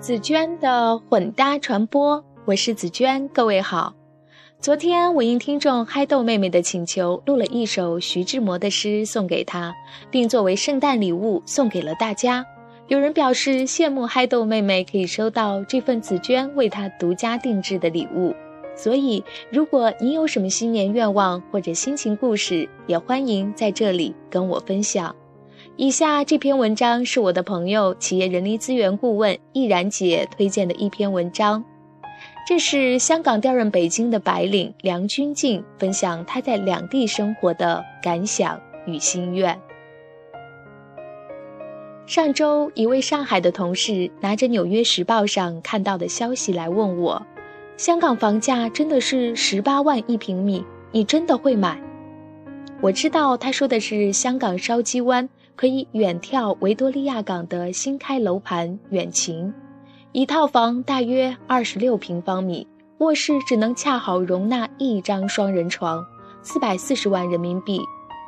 紫娟的混搭传播，我是紫娟，各位好。昨天我应听众嗨豆妹妹的请求，录了一首徐志摩的诗送给她，并作为圣诞礼物送给了大家。有人表示羡慕嗨豆妹妹可以收到这份紫娟为她独家定制的礼物。所以，如果你有什么新年愿望或者心情故事，也欢迎在这里跟我分享。以下这篇文章是我的朋友、企业人力资源顾问易然姐推荐的一篇文章。这是香港调任北京的白领梁君静分享他在两地生活的感想与心愿。上周，一位上海的同事拿着《纽约时报》上看到的消息来问我：“香港房价真的是十八万一平米？你真的会买？”我知道他说的是香港筲箕湾。可以远眺维多利亚港的新开楼盘远晴，一套房大约二十六平方米，卧室只能恰好容纳一张双人床，四百四十万人民币，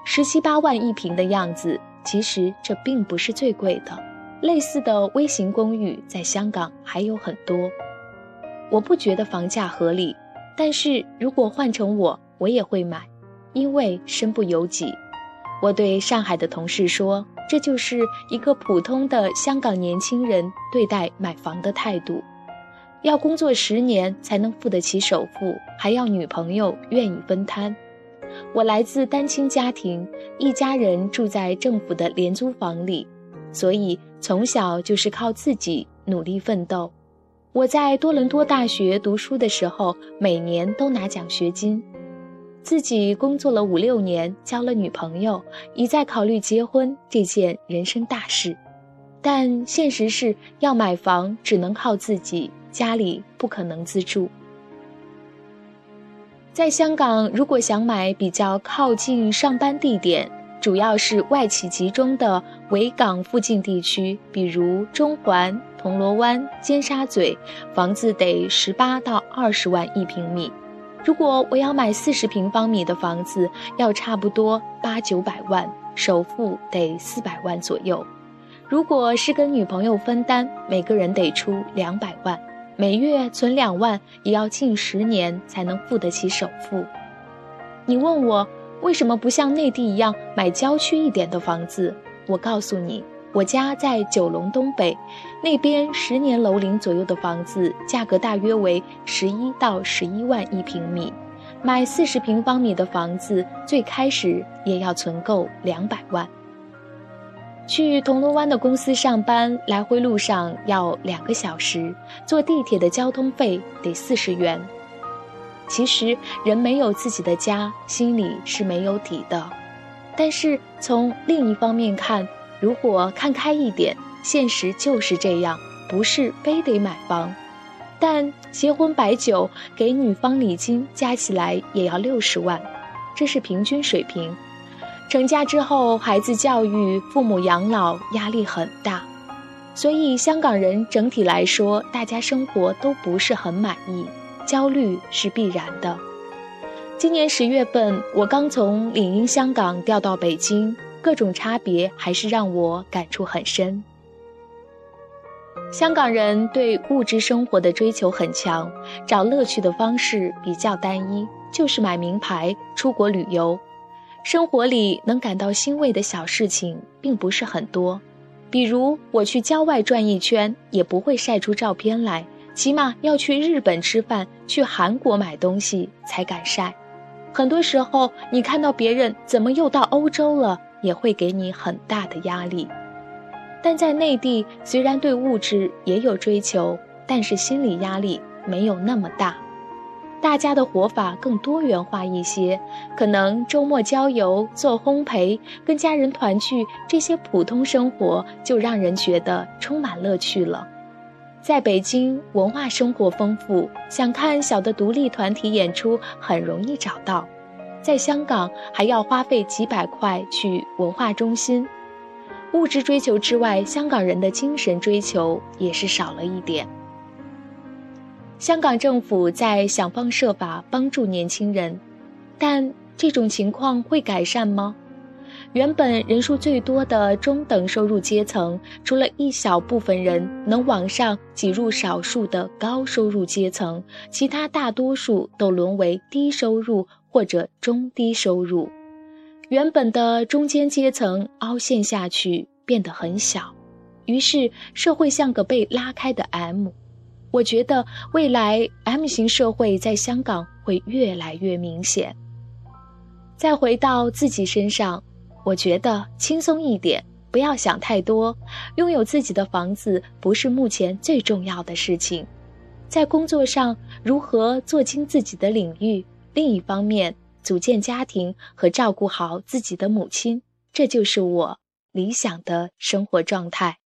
十七八万一平的样子。其实这并不是最贵的，类似的微型公寓在香港还有很多。我不觉得房价合理，但是如果换成我，我也会买，因为身不由己。我对上海的同事说：“这就是一个普通的香港年轻人对待买房的态度，要工作十年才能付得起首付，还要女朋友愿意分摊。我来自单亲家庭，一家人住在政府的廉租房里，所以从小就是靠自己努力奋斗。我在多伦多大学读书的时候，每年都拿奖学金。”自己工作了五六年，交了女朋友，已在考虑结婚这件人生大事，但现实是要买房只能靠自己，家里不可能资助。在香港，如果想买比较靠近上班地点，主要是外企集中的维港附近地区，比如中环、铜锣湾、尖沙咀，房子得十八到二十万一平米。如果我要买四十平方米的房子，要差不多八九百万，首付得四百万左右。如果是跟女朋友分担，每个人得出两百万，每月存两万，也要近十年才能付得起首付。你问我为什么不像内地一样买郊区一点的房子？我告诉你。我家在九龙东北，那边十年楼龄左右的房子，价格大约为十一到十一万一平米。买四十平方米的房子，最开始也要存够两百万。去铜锣湾的公司上班，来回路上要两个小时，坐地铁的交通费得四十元。其实人没有自己的家，心里是没有底的。但是从另一方面看，如果看开一点，现实就是这样，不是非得买房，但结婚摆酒给女方礼金加起来也要六十万，这是平均水平。成家之后，孩子教育、父母养老压力很大，所以香港人整体来说，大家生活都不是很满意，焦虑是必然的。今年十月份，我刚从领英香港调到北京。各种差别还是让我感触很深。香港人对物质生活的追求很强，找乐趣的方式比较单一，就是买名牌、出国旅游。生活里能感到欣慰的小事情并不是很多，比如我去郊外转一圈，也不会晒出照片来，起码要去日本吃饭、去韩国买东西才敢晒。很多时候，你看到别人怎么又到欧洲了？也会给你很大的压力，但在内地虽然对物质也有追求，但是心理压力没有那么大，大家的活法更多元化一些，可能周末郊游、做烘焙、跟家人团聚，这些普通生活就让人觉得充满乐趣了。在北京，文化生活丰富，想看小的独立团体演出很容易找到。在香港还要花费几百块去文化中心，物质追求之外，香港人的精神追求也是少了一点。香港政府在想方设法帮助年轻人，但这种情况会改善吗？原本人数最多的中等收入阶层，除了一小部分人能往上挤入少数的高收入阶层，其他大多数都沦为低收入或者中低收入。原本的中间阶层凹陷下去，变得很小，于是社会像个被拉开的 M。我觉得未来 M 型社会在香港会越来越明显。再回到自己身上。我觉得轻松一点，不要想太多。拥有自己的房子不是目前最重要的事情，在工作上如何做精自己的领域，另一方面组建家庭和照顾好自己的母亲，这就是我理想的生活状态。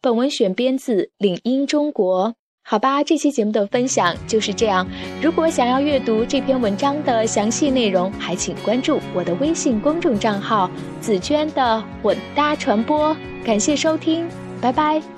本文选编自领英中国。好吧，这期节目的分享就是这样。如果想要阅读这篇文章的详细内容，还请关注我的微信公众账号“紫娟的混搭传播”。感谢收听，拜拜。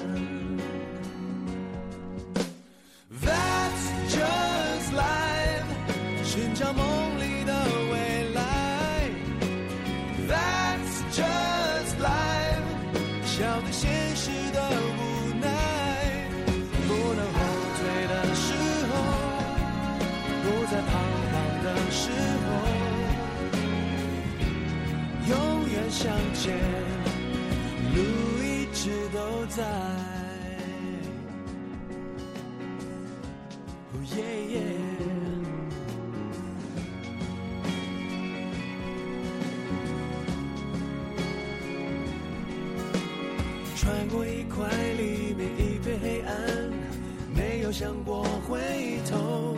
在彷徨的时候，永远向前，路一直都在。穿过一块黎明，一片黑暗，没有想过回头。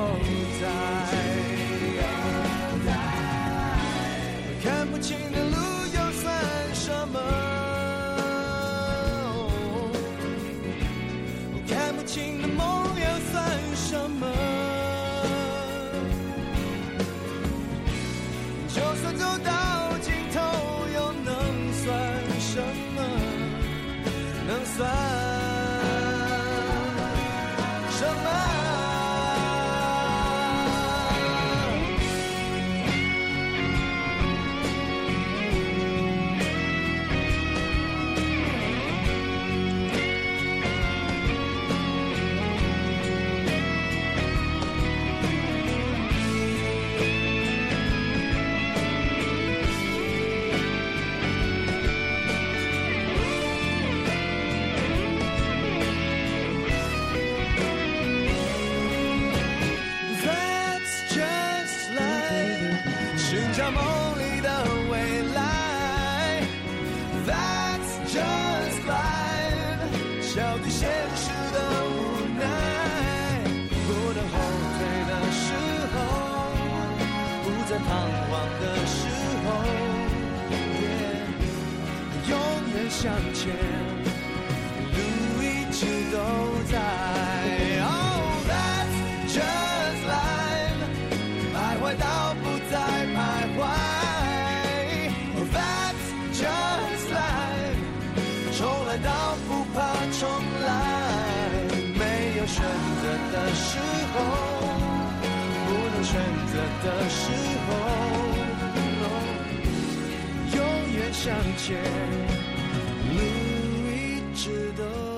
就算走到尽头又能算什么？能算梦里的未来。That's just life，笑对现实的无奈。不能后退的时候，不再彷徨的时候，yeah, 永远向前，路一直都在。时候不能选择的时候永远向前你一直都